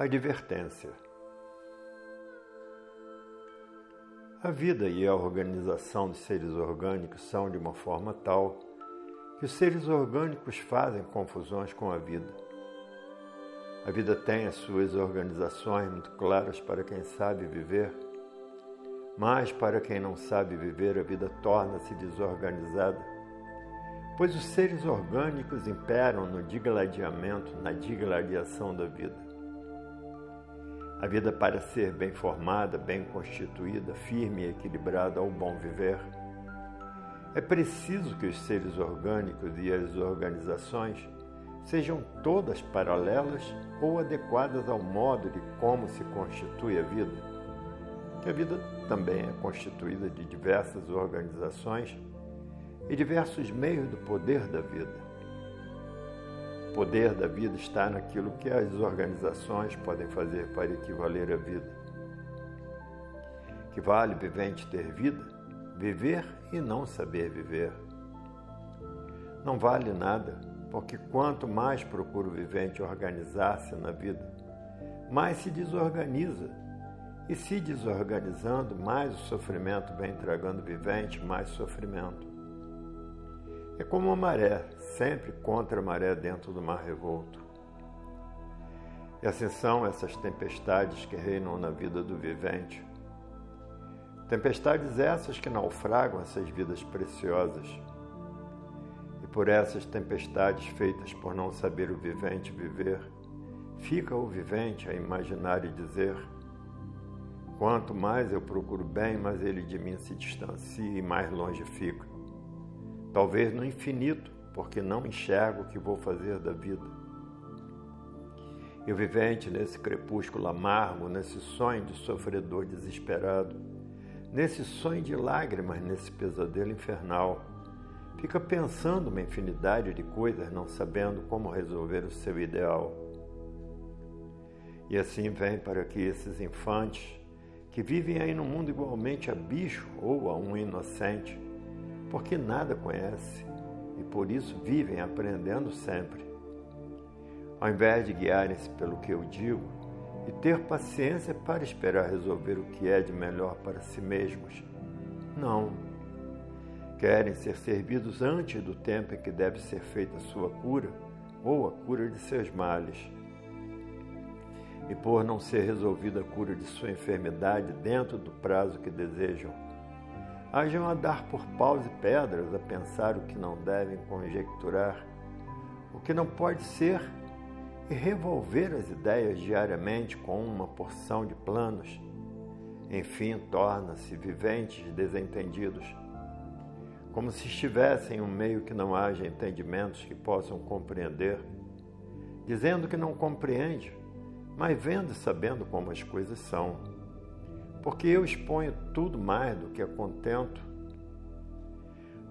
Advertência: A vida e a organização dos seres orgânicos são de uma forma tal que os seres orgânicos fazem confusões com a vida. A vida tem as suas organizações muito claras para quem sabe viver, mas para quem não sabe viver, a vida torna-se desorganizada, pois os seres orgânicos imperam no digladiamento, na digladiação da vida. A vida para ser bem formada, bem constituída, firme e equilibrada ao bom viver, é preciso que os seres orgânicos e as organizações sejam todas paralelas ou adequadas ao modo de como se constitui a vida. Que a vida também é constituída de diversas organizações e diversos meios do poder da vida. Poder da vida está naquilo que as organizações podem fazer para equivaler à vida. Que vale vivente ter vida, viver e não saber viver. Não vale nada, porque quanto mais procura o vivente organizar-se na vida, mais se desorganiza. E se desorganizando, mais o sofrimento vem tragando vivente, mais sofrimento. É como uma maré, sempre contra a maré dentro do mar revolto. E assim são essas tempestades que reinam na vida do vivente. Tempestades essas que naufragam essas vidas preciosas. E por essas tempestades feitas por não saber o vivente viver, fica o vivente a imaginar e dizer: quanto mais eu procuro bem, mais ele de mim se distancia e mais longe fica talvez no infinito, porque não enxergo o que vou fazer da vida. E o vivente nesse crepúsculo amargo, nesse sonho de sofredor desesperado, nesse sonho de lágrimas, nesse pesadelo infernal, fica pensando uma infinidade de coisas, não sabendo como resolver o seu ideal. E assim vem para que esses infantes, que vivem aí no mundo igualmente a bicho ou a um inocente, porque nada conhece e por isso vivem aprendendo sempre. Ao invés de guiarem-se pelo que eu digo e ter paciência para esperar resolver o que é de melhor para si mesmos, não. Querem ser servidos antes do tempo em que deve ser feita a sua cura ou a cura de seus males. E por não ser resolvida a cura de sua enfermidade dentro do prazo que desejam, Hajam a dar por paus e pedras, a pensar o que não devem conjecturar, o que não pode ser, e revolver as ideias diariamente com uma porção de planos. Enfim, torna-se viventes desentendidos, como se estivessem em um meio que não haja entendimentos que possam compreender, dizendo que não compreende, mas vendo e sabendo como as coisas são porque eu exponho tudo mais do que contento,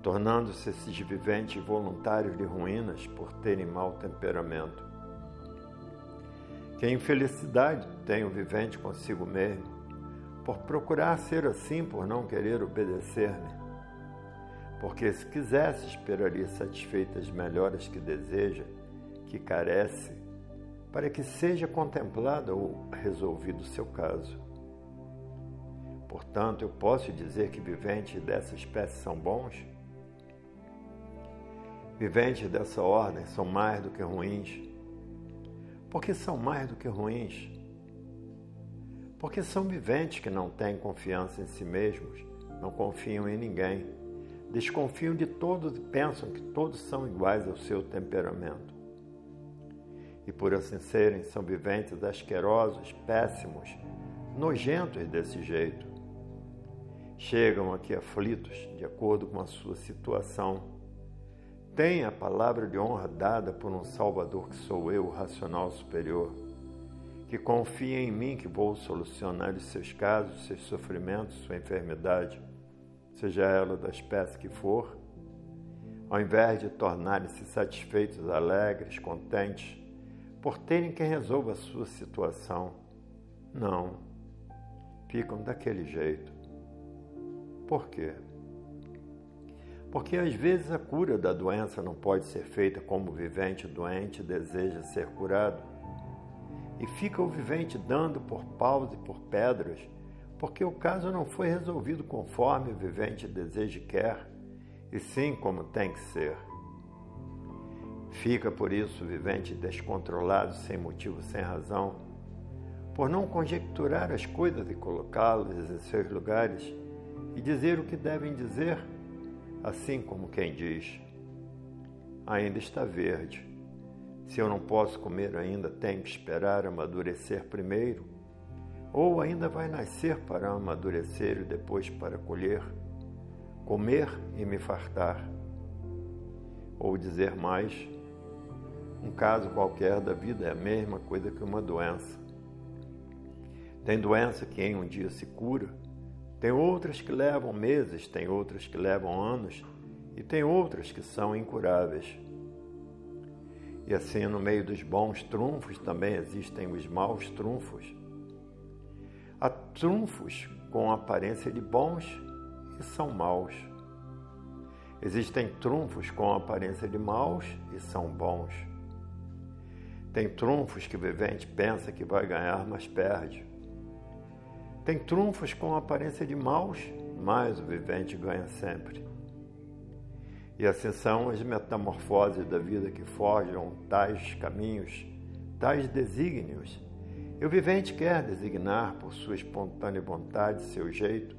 tornando-se esses viventes voluntários de ruínas por terem mau temperamento. Que infelicidade tem o vivente consigo mesmo, por procurar ser assim, por não querer obedecer-me. Porque se quisesse, esperaria satisfeitas melhoras que deseja, que carece, para que seja contemplado ou resolvido o seu caso. Portanto, eu posso dizer que viventes dessa espécie são bons? Viventes dessa ordem são mais do que ruins. Por que são mais do que ruins? Porque são viventes que não têm confiança em si mesmos, não confiam em ninguém, desconfiam de todos e pensam que todos são iguais ao seu temperamento. E por assim serem, são viventes asquerosos, péssimos, nojentos desse jeito chegam aqui aflitos, de acordo com a sua situação. Têm a palavra de honra dada por um Salvador que sou eu, o racional superior, que confia em mim que vou solucionar os seus casos, seus sofrimentos, sua enfermidade, seja ela da espécie que for, ao invés de tornarem-se satisfeitos, alegres, contentes, por terem quem resolva a sua situação. Não, ficam daquele jeito por quê? Porque às vezes a cura da doença não pode ser feita como o vivente doente deseja ser curado. e fica o vivente dando por paus e por pedras, porque o caso não foi resolvido conforme o vivente deseja e quer, e sim como tem que ser. Fica por isso o vivente descontrolado, sem motivo, sem razão, por não conjecturar as coisas e colocá-las em seus lugares e dizer o que devem dizer, assim como quem diz: ainda está verde. Se eu não posso comer ainda, tenho que esperar amadurecer primeiro. Ou ainda vai nascer para amadurecer e depois para colher, comer e me fartar. Ou dizer mais, um caso qualquer da vida é a mesma coisa que uma doença. Tem doença que em um dia se cura, tem outras que levam meses, tem outras que levam anos e tem outras que são incuráveis. E assim, no meio dos bons trunfos também existem os maus trunfos. Há trunfos com aparência de bons e são maus. Existem trunfos com aparência de maus e são bons. Tem trunfos que o vivente pensa que vai ganhar, mas perde. Tem trunfos com aparência de maus, mas o vivente ganha sempre. E assim são as metamorfoses da vida que forjam tais caminhos, tais desígnios. E o vivente quer designar por sua espontânea vontade seu jeito,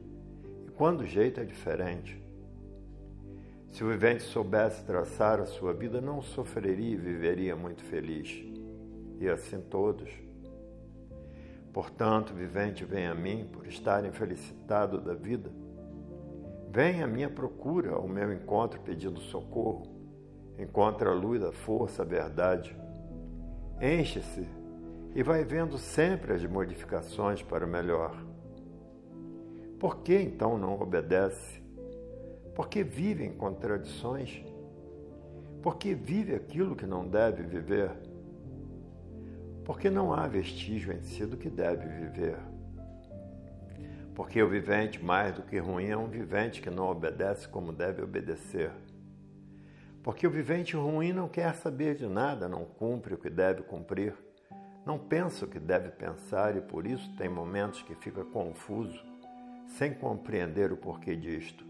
e quando o jeito é diferente. Se o vivente soubesse traçar a sua vida, não sofreria e viveria muito feliz e assim todos. Portanto, vivente, vem a mim por estar infelicitado da vida. Vem à minha procura, ao meu encontro pedindo socorro. Encontra a luz, a força, a verdade. Enche-se e vai vendo sempre as modificações para o melhor. Por que então não obedece? Porque vive em contradições? Porque vive aquilo que não deve viver? Porque não há vestígio em si do que deve viver. Porque o vivente, mais do que ruim, é um vivente que não obedece como deve obedecer. Porque o vivente ruim não quer saber de nada, não cumpre o que deve cumprir, não pensa o que deve pensar e por isso tem momentos que fica confuso, sem compreender o porquê disto.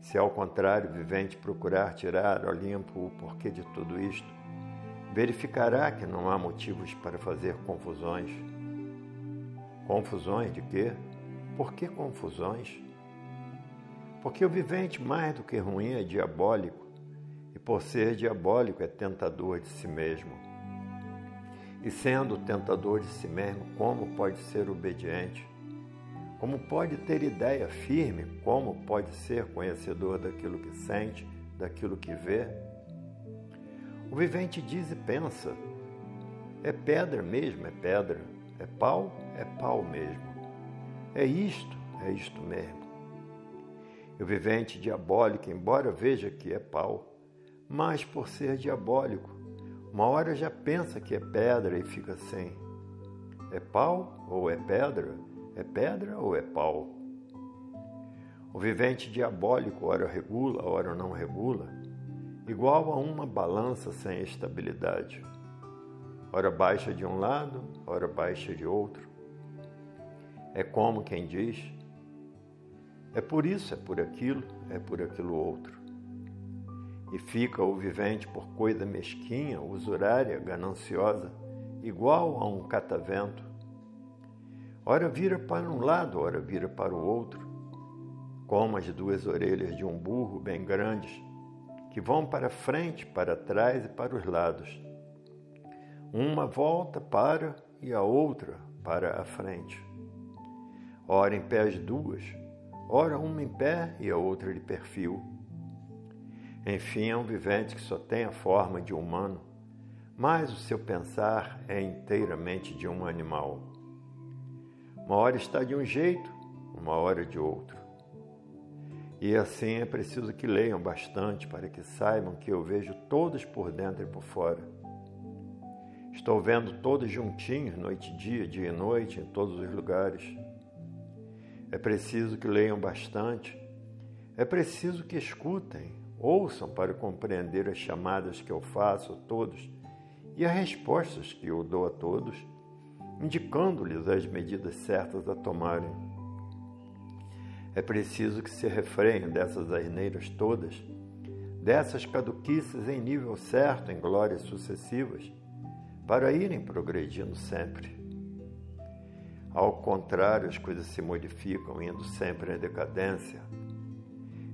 Se ao contrário o vivente procurar tirar ao limpo o porquê de tudo isto, verificará que não há motivos para fazer confusões. Confusões de quê? Por que confusões? Porque o vivente, mais do que ruim, é diabólico, e por ser diabólico, é tentador de si mesmo. E sendo tentador de si mesmo, como pode ser obediente? Como pode ter ideia firme? Como pode ser conhecedor daquilo que sente, daquilo que vê? O vivente diz e pensa. É pedra mesmo, é pedra. É pau, é pau mesmo. É isto, é isto mesmo. E o vivente diabólico, embora veja que é pau, mas por ser diabólico, uma hora já pensa que é pedra e fica assim. É pau ou é pedra? É pedra ou é pau? O vivente diabólico, ora regula, ora não regula, igual a uma balança sem estabilidade. Ora baixa de um lado, ora baixa de outro. É como quem diz: é por isso, é por aquilo, é por aquilo outro. E fica o vivente por coisa mesquinha, usurária, gananciosa, igual a um catavento. Ora vira para um lado, ora vira para o outro, como as duas orelhas de um burro bem grandes que vão para frente, para trás e para os lados. Uma volta para e a outra para a frente. Ora em pé as duas, ora uma em pé e a outra de perfil. Enfim, é um vivente que só tem a forma de humano, mas o seu pensar é inteiramente de um animal. Uma hora está de um jeito, uma hora de outro. E assim é preciso que leiam bastante para que saibam que eu vejo todos por dentro e por fora. Estou vendo todos juntinhos, noite e dia, dia e noite, em todos os lugares. É preciso que leiam bastante. É preciso que escutem, ouçam para compreender as chamadas que eu faço a todos e as respostas que eu dou a todos, indicando-lhes as medidas certas a tomarem. É preciso que se refreiem dessas asneiras todas, dessas caduquices em nível certo, em glórias sucessivas, para irem progredindo sempre. Ao contrário, as coisas se modificam, indo sempre em decadência.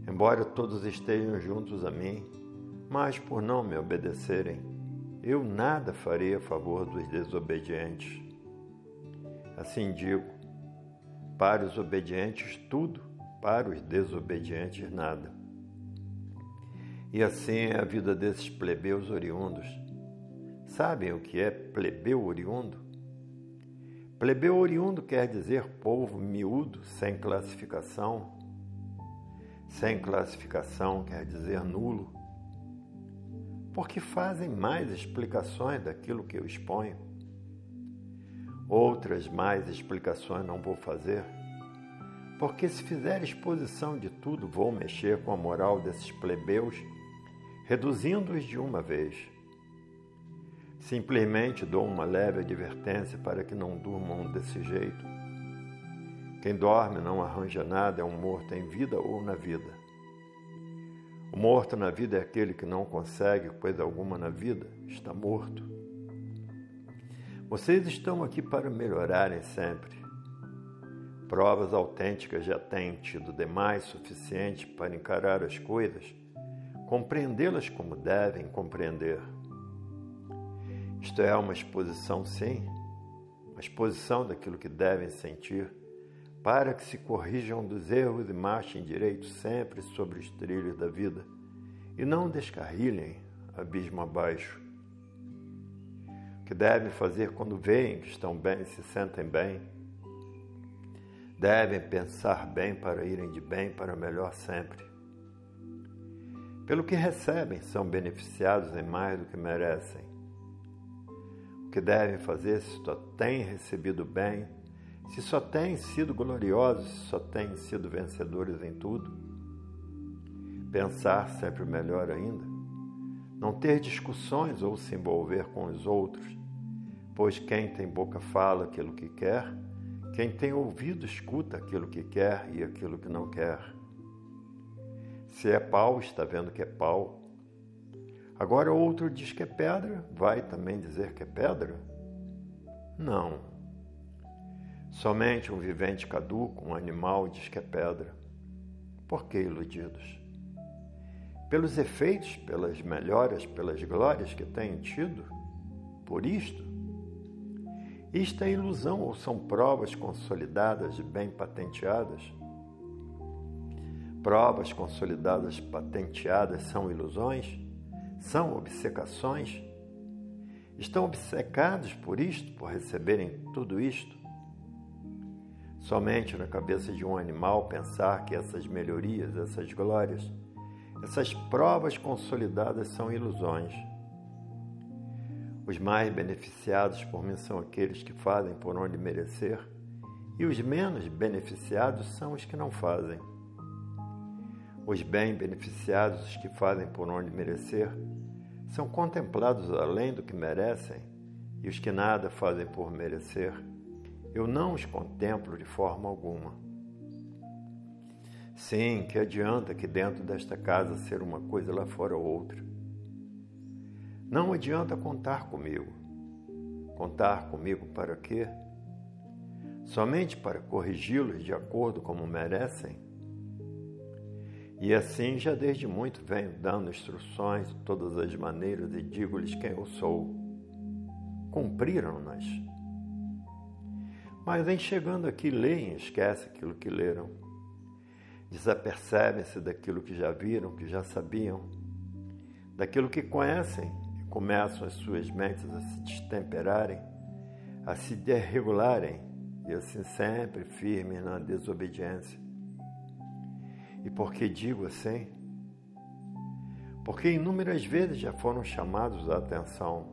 Embora todos estejam juntos a mim, mas por não me obedecerem, eu nada farei a favor dos desobedientes. Assim digo, para os obedientes tudo, para os desobedientes nada. E assim é a vida desses plebeus oriundos. Sabem o que é plebeu oriundo? Plebeu oriundo quer dizer povo miúdo, sem classificação. Sem classificação quer dizer nulo. Porque fazem mais explicações daquilo que eu exponho. Outras mais explicações não vou fazer, porque se fizer exposição de tudo, vou mexer com a moral desses plebeus, reduzindo-os de uma vez. Simplesmente dou uma leve advertência para que não durmam desse jeito. Quem dorme não arranja nada, é um morto em vida ou na vida. O morto na vida é aquele que não consegue coisa alguma na vida, está morto. Vocês estão aqui para melhorarem sempre. Provas autênticas já têm tido demais suficiente para encarar as coisas, compreendê-las como devem compreender. Isto é uma exposição, sim, uma exposição daquilo que devem sentir, para que se corrijam dos erros e marchem direito sempre sobre os trilhos da vida e não descarrilhem abismo abaixo. Que devem fazer quando veem que estão bem se sentem bem? Devem pensar bem para irem de bem para melhor sempre. Pelo que recebem, são beneficiados em mais do que merecem o que devem fazer se só têm recebido bem, se só têm sido gloriosos, se só têm sido vencedores em tudo. Pensar sempre melhor ainda. Não ter discussões ou se envolver com os outros, pois quem tem boca fala aquilo que quer, quem tem ouvido escuta aquilo que quer e aquilo que não quer. Se é pau, está vendo que é pau. Agora outro diz que é pedra, vai também dizer que é pedra? Não. Somente um vivente caduco, um animal, diz que é pedra. Por que iludidos? Pelos efeitos, pelas melhoras, pelas glórias que têm tido? Por isto? Isto é ilusão ou são provas consolidadas bem patenteadas? Provas consolidadas patenteadas são ilusões? São obcecações? Estão obcecados por isto, por receberem tudo isto? Somente na cabeça de um animal pensar que essas melhorias, essas glórias, essas provas consolidadas são ilusões. Os mais beneficiados por mim são aqueles que fazem por onde merecer, e os menos beneficiados são os que não fazem. Os bem beneficiados, os que fazem por onde merecer, são contemplados além do que merecem, e os que nada fazem por merecer, eu não os contemplo de forma alguma. Sim, que adianta que dentro desta casa ser uma coisa lá fora outra. Não adianta contar comigo. Contar comigo para quê? Somente para corrigi-los de acordo como merecem? E assim já desde muito venho dando instruções de todas as maneiras e digo-lhes quem eu sou. Cumpriram-nas. Mas em chegando aqui leem e aquilo que leram. Desapercebem-se daquilo que já viram, que já sabiam, daquilo que conhecem e começam as suas mentes a se destemperarem, a se desregularem e assim sempre firmes na desobediência e por que digo assim? Porque inúmeras vezes já foram chamados à atenção.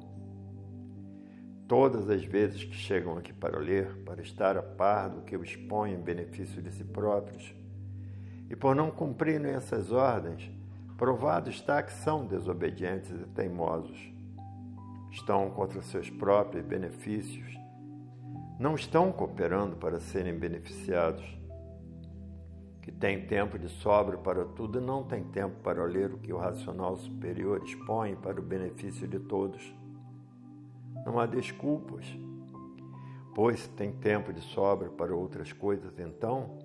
Todas as vezes que chegam aqui para ler, para estar a par do que exponho em benefício de si próprios, e por não cumprirem essas ordens, provado está que são desobedientes e teimosos. estão contra seus próprios benefícios, não estão cooperando para serem beneficiados, que têm tempo de sobra para tudo e não têm tempo para ler o que o racional superior expõe para o benefício de todos. Não há desculpas, pois se tem tempo de sobra para outras coisas, então,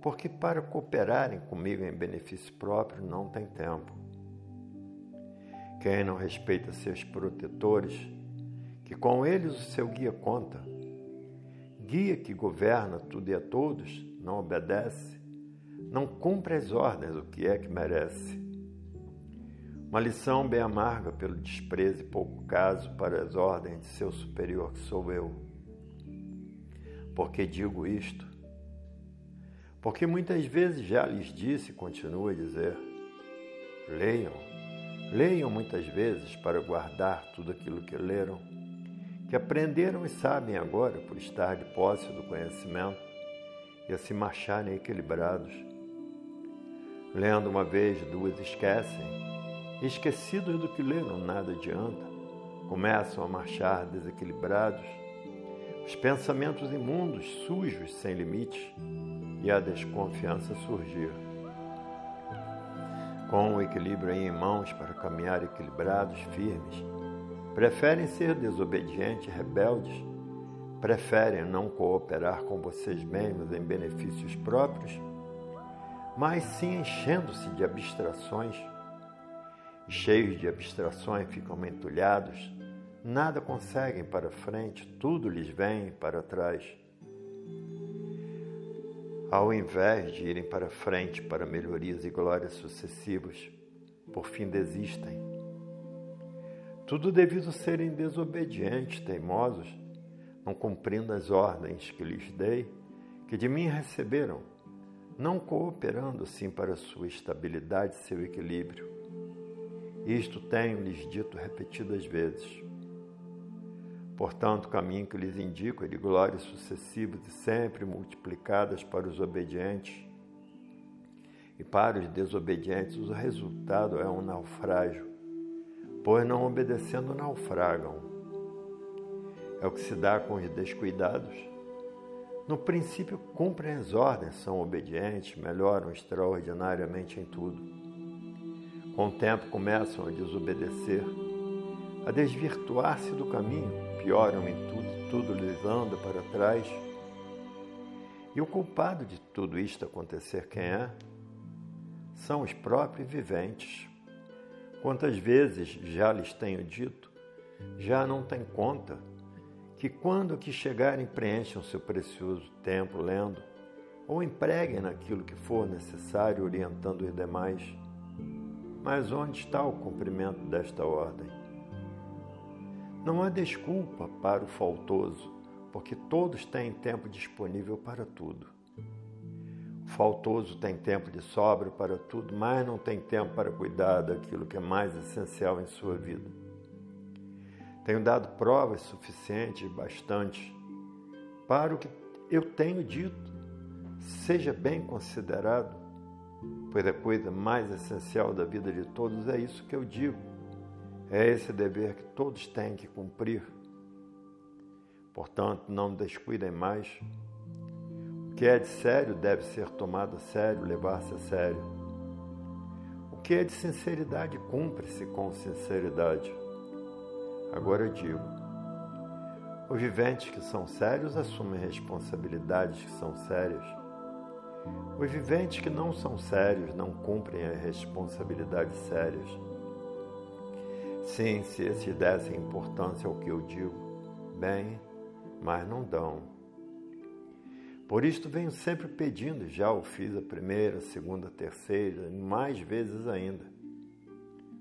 porque para cooperarem comigo em benefício próprio não tem tempo. Quem não respeita seus protetores, que com eles o seu guia conta, guia que governa tudo e a todos, não obedece, não cumpre as ordens, o que é que merece. Uma lição bem amarga pelo desprezo e pouco caso para as ordens de seu superior que sou eu. Por que digo isto? Porque muitas vezes já lhes disse e continuo a dizer: leiam, leiam muitas vezes para guardar tudo aquilo que leram que aprenderam e sabem agora por estar de posse do conhecimento e a se marcharem equilibrados. Lendo uma vez, duas esquecem, e esquecidos do que leram, nada adianta, começam a marchar desequilibrados, os pensamentos imundos, sujos, sem limites, e a desconfiança surgir. Com o equilíbrio em mãos para caminhar equilibrados, firmes, Preferem ser desobedientes, rebeldes, preferem não cooperar com vocês mesmos em benefícios próprios, mas sim enchendo-se de abstrações. Cheios de abstrações ficam entulhados, nada conseguem para frente, tudo lhes vem para trás. Ao invés de irem para frente para melhorias e glórias sucessivas, por fim desistem tudo devido serem desobedientes, teimosos, não cumprindo as ordens que lhes dei, que de mim receberam, não cooperando assim para sua estabilidade e seu equilíbrio. Isto tenho-lhes dito repetidas vezes. Portanto, o caminho que lhes indico é de glórias sucessivas e sempre multiplicadas para os obedientes. E para os desobedientes, o resultado é um naufrágio pois não obedecendo naufragam. É o que se dá com os descuidados. No princípio, cumprem as ordens, são obedientes, melhoram extraordinariamente em tudo. Com o tempo, começam a desobedecer, a desvirtuar-se do caminho, pioram em tudo, tudo lhes anda para trás. E o culpado de tudo isto acontecer, quem é? São os próprios viventes. Quantas vezes já lhes tenho dito, já não tem conta, que quando que chegarem preencham seu precioso tempo lendo, ou empreguem naquilo que for necessário orientando os demais. Mas onde está o cumprimento desta ordem? Não há desculpa para o faltoso, porque todos têm tempo disponível para tudo faltoso tem tempo de sobra para tudo, mas não tem tempo para cuidar daquilo que é mais essencial em sua vida. Tenho dado provas suficientes bastantes para o que eu tenho dito, seja bem considerado, pois a coisa mais essencial da vida de todos é isso que eu digo. É esse dever que todos têm que cumprir. Portanto, não descuidem mais que é de sério deve ser tomado a sério, levar-se a sério. O que é de sinceridade cumpre-se com sinceridade. Agora eu digo: os viventes que são sérios assumem responsabilidades que são sérias. Os viventes que não são sérios não cumprem as responsabilidades sérias. Sim, se esses dessem importância ao que eu digo, bem, mas não dão. Por isto venho sempre pedindo, já o fiz a primeira, a segunda, a terceira, mais vezes ainda.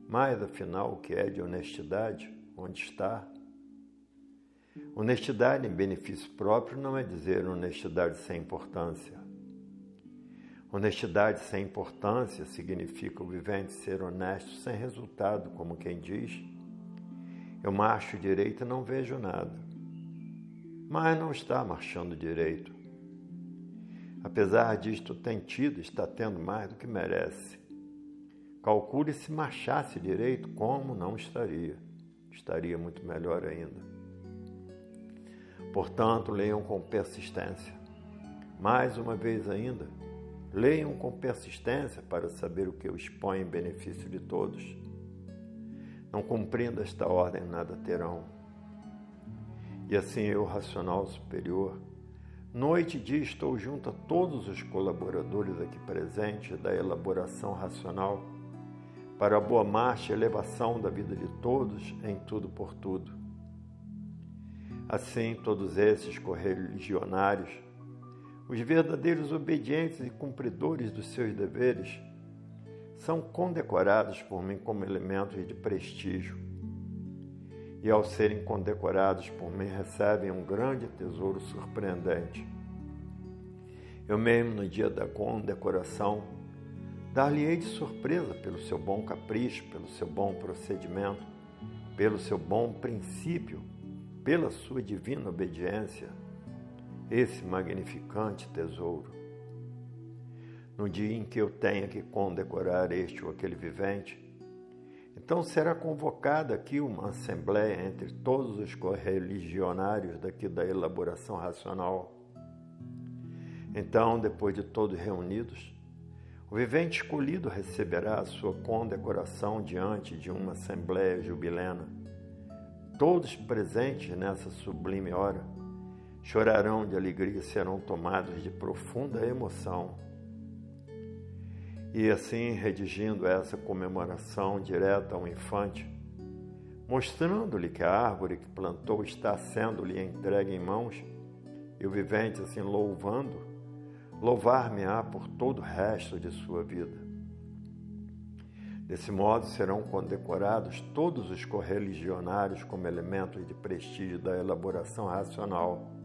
Mas afinal, o que é de honestidade? Onde está? Honestidade em benefício próprio não é dizer honestidade sem importância. Honestidade sem importância significa o vivente ser honesto sem resultado, como quem diz: Eu marcho direito e não vejo nada. Mas não está marchando direito. Apesar disto, tem tido, está tendo mais do que merece. Calcule se marchasse direito, como não estaria. estaria muito melhor ainda. Portanto, leiam com persistência. Mais uma vez ainda, leiam com persistência para saber o que eu exponho em benefício de todos. Não cumprindo esta ordem, nada terão. E assim eu, racional superior, noite e dia estou junto a todos os colaboradores aqui presentes da elaboração racional para a boa marcha e elevação da vida de todos em tudo por tudo. Assim, todos esses correligionários, os verdadeiros obedientes e cumpridores dos seus deveres, são condecorados por mim como elementos de prestígio. E ao serem condecorados por mim, recebem um grande tesouro surpreendente. Eu mesmo, no dia da condecoração, Dar-lhe-ei de surpresa pelo seu bom capricho, pelo seu bom procedimento, pelo seu bom princípio, pela sua divina obediência, esse magnificante tesouro. No dia em que eu tenha que condecorar este ou aquele vivente, então será convocada aqui uma assembleia entre todos os correligionários daqui da elaboração racional. Então, depois de todos reunidos, o vivente escolhido receberá a sua condecoração diante de uma assembleia jubilena. Todos presentes nessa sublime hora chorarão de alegria serão tomados de profunda emoção. E assim, redigindo essa comemoração direta ao infante, mostrando-lhe que a árvore que plantou está sendo-lhe entregue em mãos, e o vivente assim louvando, louvar-me-á por todo o resto de sua vida. Desse modo serão condecorados todos os correligionários como elementos de prestígio da elaboração racional.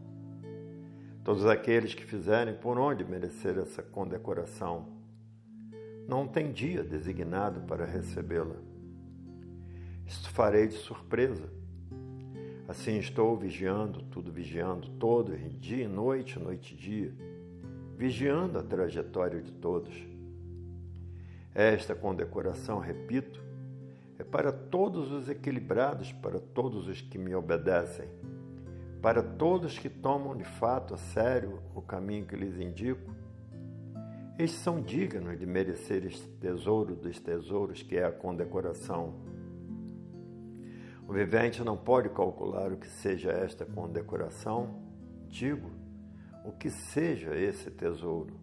Todos aqueles que fizerem por onde merecer essa condecoração. Não tem dia designado para recebê-la. Isto farei de surpresa. Assim estou vigiando, tudo vigiando, todo, dia e noite, noite e dia vigiando a trajetória de todos. Esta condecoração, repito, é para todos os equilibrados, para todos os que me obedecem, para todos que tomam de fato a sério o caminho que lhes indico. Estes são dignos de merecer este tesouro dos tesouros que é a condecoração. O vivente não pode calcular o que seja esta condecoração, digo, o que seja esse tesouro.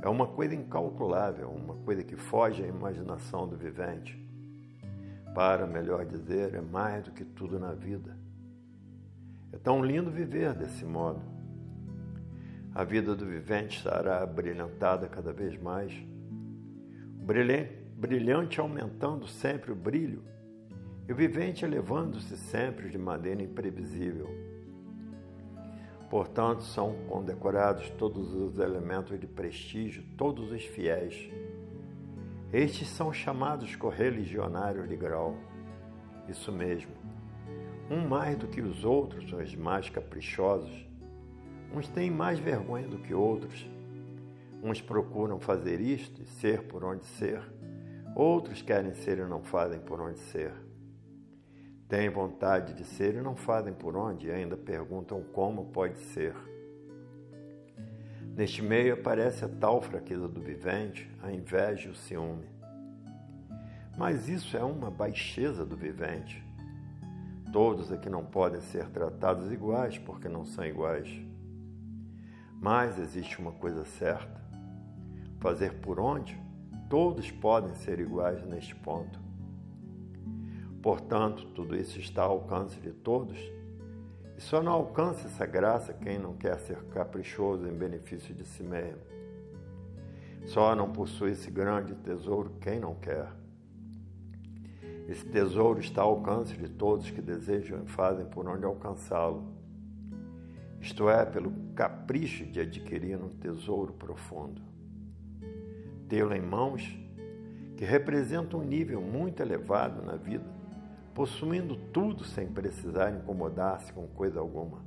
É uma coisa incalculável, uma coisa que foge à imaginação do vivente. Para, melhor dizer, é mais do que tudo na vida. É tão lindo viver desse modo. A vida do vivente estará brilhantada cada vez mais, brilhante aumentando sempre o brilho e o vivente elevando-se sempre de maneira imprevisível Portanto, são condecorados todos os elementos de prestígio, todos os fiéis. Estes são chamados correligionários de grau. Isso mesmo. Um mais do que os outros, os mais caprichosos. Uns têm mais vergonha do que outros. Uns procuram fazer isto e ser por onde ser. Outros querem ser e não fazem por onde ser. Têm vontade de ser e não fazem por onde e ainda perguntam como pode ser. Neste meio aparece a tal fraqueza do vivente, a inveja e o ciúme. Mas isso é uma baixeza do vivente. Todos aqui não podem ser tratados iguais porque não são iguais. Mas existe uma coisa certa: fazer por onde todos podem ser iguais neste ponto. Portanto, tudo isso está ao alcance de todos, e só não alcança essa graça quem não quer ser caprichoso em benefício de si mesmo. Só não possui esse grande tesouro quem não quer. Esse tesouro está ao alcance de todos que desejam e fazem por onde alcançá-lo. Isto é, pelo capricho de adquirir um tesouro profundo. Tê-lo em mãos, que representa um nível muito elevado na vida, possuindo tudo sem precisar incomodar-se com coisa alguma.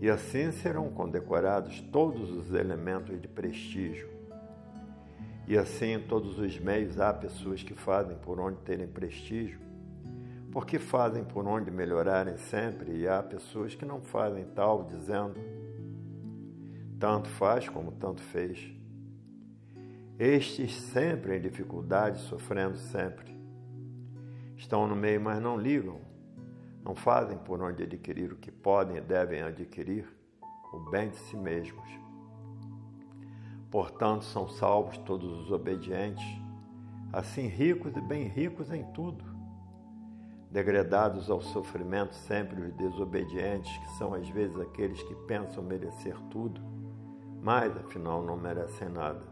E assim serão condecorados todos os elementos de prestígio. E assim, em todos os meios, há pessoas que fazem por onde terem prestígio, porque fazem por onde melhorarem sempre, e há pessoas que não fazem tal, dizendo: tanto faz como tanto fez. Estes sempre em dificuldade, sofrendo sempre. Estão no meio, mas não ligam. Não fazem por onde adquirir o que podem e devem adquirir, o bem de si mesmos. Portanto, são salvos todos os obedientes, assim ricos e bem ricos em tudo. Degradados ao sofrimento sempre os desobedientes, que são às vezes aqueles que pensam merecer tudo, mas afinal não merecem nada.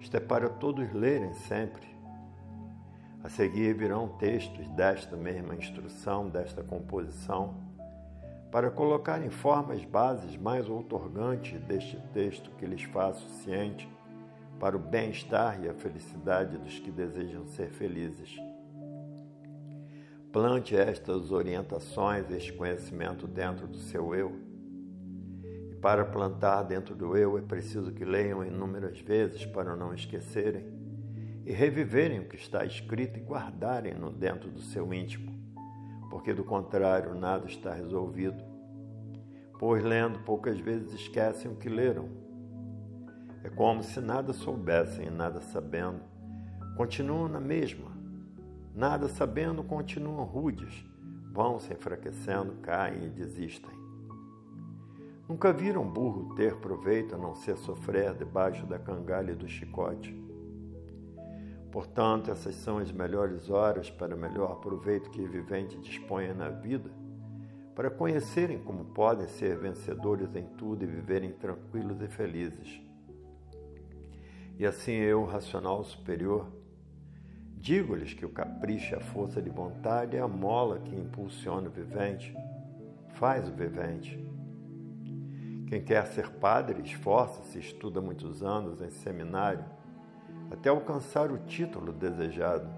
Isto é para todos lerem sempre. A seguir virão textos desta mesma instrução, desta composição, para colocar em formas bases mais outorgantes deste texto que lhes faço ciente para o bem-estar e a felicidade dos que desejam ser felizes. Plante estas orientações, este conhecimento dentro do seu eu para plantar dentro do eu é preciso que leiam inúmeras vezes para não esquecerem e reviverem o que está escrito e guardarem-no dentro do seu íntimo, porque do contrário nada está resolvido. Pois lendo poucas vezes esquecem o que leram. É como se nada soubessem e nada sabendo. Continuam na mesma. Nada sabendo, continuam rudes. Vão se enfraquecendo, caem e desistem. Nunca viram burro ter proveito a não ser sofrer debaixo da cangalha do chicote. Portanto, essas são as melhores horas para o melhor proveito que o vivente disponha na vida, para conhecerem como podem ser vencedores em tudo e viverem tranquilos e felizes. E assim eu, racional superior, digo-lhes que o capricho, a força de vontade é a mola que impulsiona o vivente, faz o vivente quem quer ser padre, esforça-se, estuda muitos anos em seminário, até alcançar o título desejado.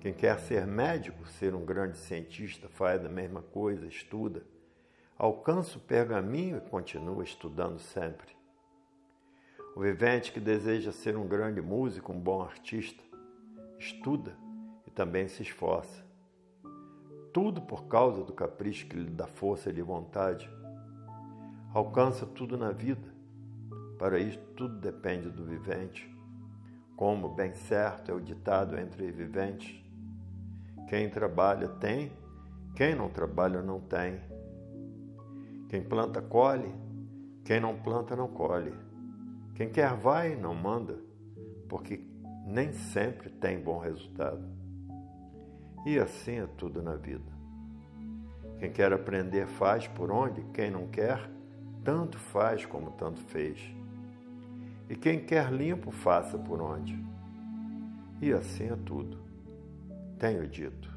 Quem quer ser médico, ser um grande cientista, faz a mesma coisa, estuda, alcança o pergaminho e continua estudando sempre. O vivente que deseja ser um grande músico, um bom artista, estuda e também se esforça. Tudo por causa do capricho que lhe dá força de vontade alcança tudo na vida. Para isso, tudo depende do vivente. Como bem certo é o ditado entre viventes: quem trabalha tem, quem não trabalha não tem. Quem planta colhe, quem não planta não colhe. Quem quer vai, não manda, porque nem sempre tem bom resultado. E assim é tudo na vida. Quem quer aprender faz por onde, quem não quer, tanto faz como tanto fez. E quem quer limpo, faça por onde. E assim é tudo. Tenho dito.